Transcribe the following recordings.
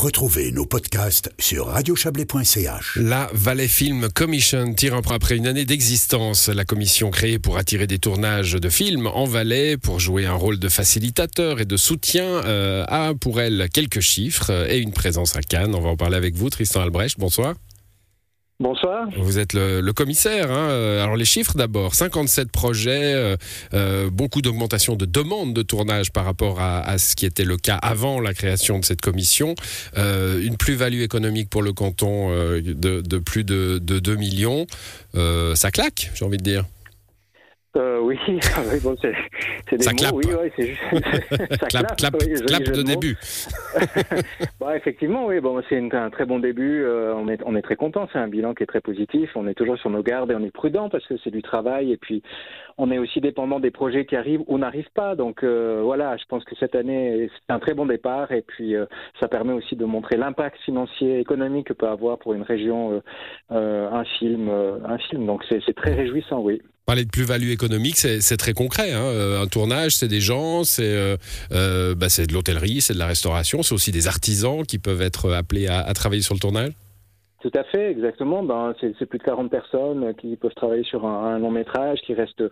Retrouvez nos podcasts sur radiochablais.ch. La Valais Film Commission tire un après une année d'existence. La commission créée pour attirer des tournages de films en Valais, pour jouer un rôle de facilitateur et de soutien, euh, a pour elle quelques chiffres et une présence à Cannes. On va en parler avec vous, Tristan Albrecht. Bonsoir. Bonsoir. Vous êtes le, commissaire. Hein. Euh, alors les chiffres d'abord, 57 projets, euh, euh, beaucoup d'augmentation de demandes de tournage par rapport à, ce qui était le cas avant la création de cette commission, une plus-value économique pour le canton de, plus de, de 2 millions. ça claque, j'ai envie de dire. Euh, oui, bon, c'est, des ça mots, clappe. oui, ouais, c'est juste... ça clap, clap, clap de, début. bah, effectivement, oui, bon, c'est un très bon début. Euh, on, est, on est très content. C'est un bilan qui est très positif. On est toujours sur nos gardes et on est prudent parce que c'est du travail. Et puis, on est aussi dépendant des projets qui arrivent ou n'arrivent pas. Donc, euh, voilà, je pense que cette année, c'est un très bon départ. Et puis, ça permet aussi de montrer l'impact financier, économique que peut avoir pour une région un film. un film. Donc, c'est très réjouissant, oui. Parler de plus-value économique, c'est très concret. Hein. Euh, un tournage, c'est des gens, c'est euh, euh, bah, de l'hôtellerie, c'est de la restauration, c'est aussi des artisans qui peuvent être appelés à travailler sur le tournage? Tout à fait, exactement. Ben, c'est plus de 40 personnes qui peuvent travailler sur un, long métrage, qui reste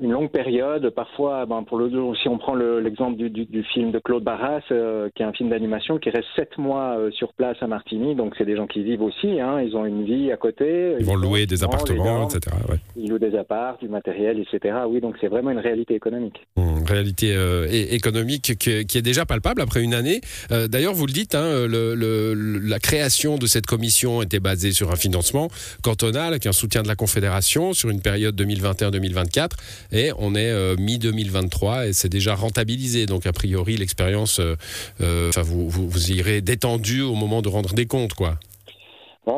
une longue période. Parfois, ben, pour le, si on prend l'exemple du, du, film de Claude Barras, euh, qui est un film d'animation, qui reste sept mois euh, sur place à Martigny. Donc, c'est des gens qui vivent aussi. Hein, ils ont une vie à côté. Ils, vont louer des appartements, etc. Ils louent des apparts, du matériel, etc. Oui, donc c'est vraiment une réalité économique. Une réalité euh, économique qui, qui, est déjà palpable après une année. D'ailleurs, vous le dites, hein, le, le, la création de cette commission était basé sur un financement cantonal avec un soutien de la Confédération sur une période 2021-2024 et on est euh, mi-2023 et c'est déjà rentabilisé. Donc a priori l'expérience, euh, euh, vous, vous, vous irez détendu au moment de rendre des comptes, quoi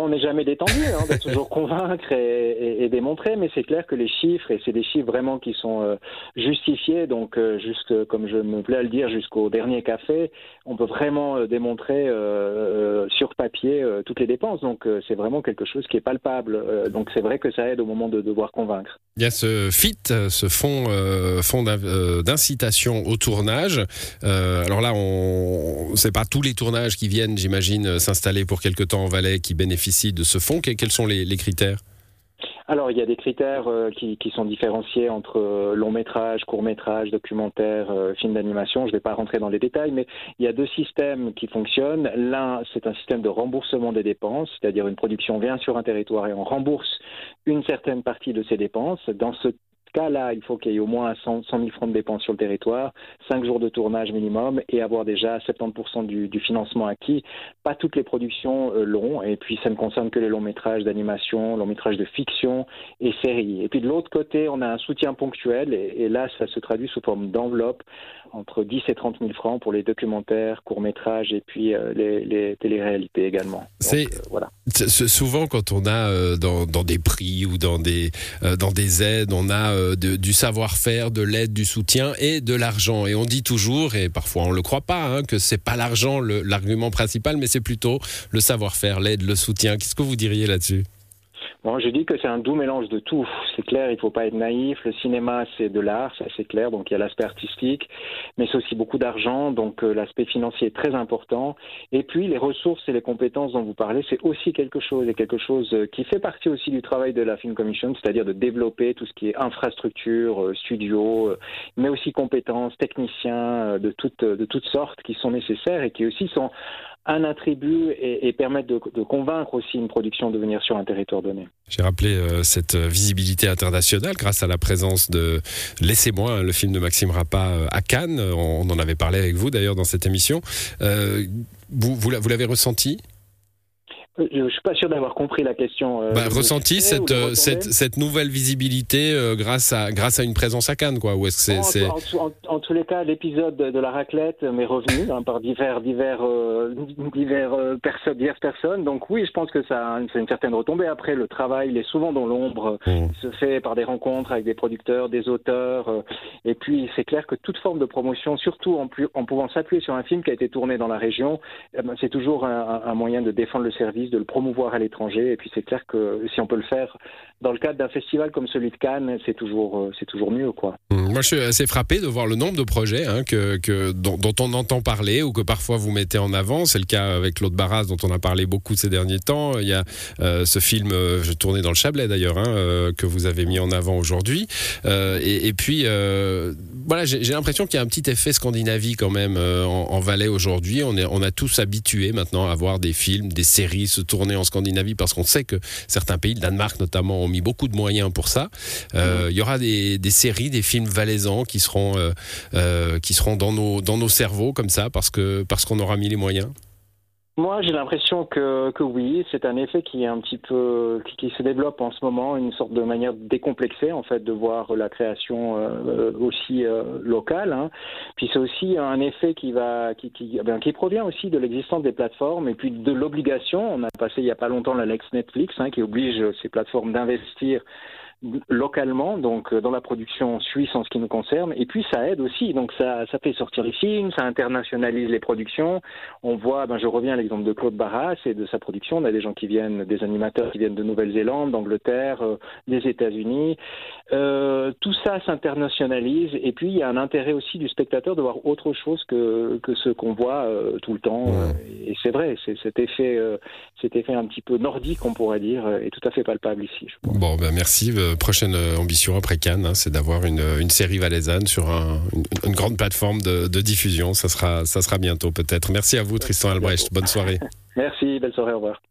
on n'est jamais détendu, hein, on doit toujours convaincre et, démontrer, mais c'est clair que les chiffres, et c'est des chiffres vraiment qui sont euh, justifiés, donc euh, juste comme je me plais à le dire, jusqu'au dernier café, on peut vraiment euh, démontrer sur papier toutes les dépenses. Donc c'est vraiment quelque chose qui est palpable. donc c'est vrai que ça aide au moment de devoir convaincre. Il y a ce FIT, ce fonds, fonds d'incitation au tournage. alors là, on, c'est pas tous les tournages qui viennent, j'imagine, s'installer pour quelque temps en Valais qui bénéficient de ce fonds Quels sont les, critères? Alors, il y a des critères euh, qui, sont différenciés entre euh, long métrage, court métrage, documentaire, euh, film d'animation. Je ne vais pas rentrer dans les détails, mais il y a deux systèmes qui fonctionnent. L'un, c'est un système de remboursement des dépenses, c'est-à-dire une production vient sur un territoire et on rembourse une certaine partie de ses dépenses. Dans ce cas-là, il faut qu'il y ait au moins 100, 000 francs de dépenses sur le territoire, 5 jours de tournage minimum et avoir déjà 70% du, du, financement acquis. Pas toutes les productions euh, l'ont et puis ça ne concerne que les longs métrages d'animation, longs métrages de fiction et séries. Et puis de l'autre côté, on a un soutien ponctuel et, là, ça se traduit sous forme d'enveloppe entre 10 et 30 000 francs pour les documentaires, courts métrages et puis euh, les, les téléréalités également. C'est euh, voilà. Souvent quand on a dans, dans, des prix ou dans des, dans des aides, on a euh, du savoir-faire, de l'aide, du soutien et de l'argent. Et on dit toujours, et parfois on ne le croit pas, hein, que c'est pas l'argent l'argument principal, mais c'est plutôt le savoir-faire, l'aide, le soutien. Qu'est-ce que vous diriez là-dessus? Bon, je dis que c'est un doux mélange de tout. C'est clair, il ne faut pas être naïf. Le cinéma, c'est de l'art, ça c'est clair. Donc il y a l'aspect artistique, mais c'est aussi beaucoup d'argent. Donc euh, l'aspect financier est très important. Et puis les ressources et les compétences dont vous parlez, c'est aussi quelque chose et quelque chose euh, qui fait partie aussi du travail de la Film Commission, c'est-à-dire de développer tout ce qui est infrastructure, euh, studio, mais aussi compétences, techniciens de toutes de toutes sortes qui sont nécessaires et qui aussi sont un attribut et, permettre de, convaincre aussi une production de venir sur un territoire donné. J'ai rappelé euh, cette visibilité internationale grâce à la présence de Laissez-moi, hein, le film de Maxime Rappa euh, à Cannes. On, en avait parlé avec vous d'ailleurs dans cette émission. Euh, vous l'avez ressenti? Je ne suis pas sûr d'avoir compris la question. Euh, bah, ressenti cette, euh, cette, cette, nouvelle visibilité euh, grâce, à, grâce à une présence à Cannes, quoi Ou est-ce que c'est, en, en, tous les cas, l'épisode de, la raclette m'est revenu hein, par divers, divers, divers perso diverses personnes. Donc oui, je pense que ça c'est une certaine retombée. Après, le travail, il est souvent dans l'ombre. Mmh. Il se fait par des rencontres avec des producteurs, des auteurs. et puis, c'est clair que toute forme de promotion, surtout en, en pouvant s'appuyer sur un film qui a été tourné dans la région, eh ben, c'est toujours un, un moyen de défendre le service de le promouvoir à l'étranger. Et puis c'est clair que si on peut le faire dans le cadre d'un festival comme celui de Cannes, c'est toujours, euh, c'est toujours mieux. Quoi. Mmh, moi, je suis assez frappé de voir le nombre de projets hein, que, que, dont, on entend parler ou que parfois vous mettez en avant. C'est le cas avec Claude Barras, dont on a parlé beaucoup ces derniers temps. Il y a euh, ce film, euh, je dans le Chablais d'ailleurs, hein, que vous avez mis en avant aujourd'hui. Et, puis, voilà, j'ai l'impression qu'il y a un petit effet Scandinavie quand même en, en Valais aujourd'hui. On, on a tous habitué maintenant à voir des films, des séries se tourner en Scandinavie parce qu'on sait que certains pays, le Danemark notamment, ont mis beaucoup de moyens pour ça. Euh, il y aura des, séries, des films valaisans qui seront, euh, euh, qui seront dans, nos, dans nos cerveaux comme ça parce parce qu'on aura mis les moyens. Moi, j'ai l'impression que, que oui, c'est un effet qui est un petit peu qui, se développe en ce moment, une sorte de manière décomplexée en fait de voir la création aussi locale. Hein. Puis c'est aussi un effet qui va qui qui, eh qui provient aussi de l'existence des plateformes et puis de l'obligation. On a passé il y a pas longtemps la Lex Netflix hein, qui oblige ces plateformes d'investir localement, donc euh, dans la production suisse en ce qui nous concerne, et puis ça aide aussi, donc ça, ça fait sortir les films, ça internationalise les productions. On voit, ben je reviens à l'exemple de Claude Barras et de sa production, on a des gens qui viennent, des animateurs qui viennent de Nouvelle-Zélande, d'Angleterre, euh, des États-Unis. Euh, tout ça s'internationalise, et puis il y a un intérêt aussi du spectateur de voir autre chose que, que ce qu'on voit euh, tout le temps. et c'est vrai, c'est cet effet, cet effet un petit peu nordique, on pourrait dire, est tout à fait palpable ici. Je pense. Bon, ben merci prochaine euh, ambition après Cannes, hein, c'est d'avoir une, une, série valaisanne sur un, une, grande plateforme de, de, diffusion. Ça sera, ça sera bientôt peut-être. Merci à vous, Tristan Albrecht. Bonne soirée. Merci, belle soirée, au revoir.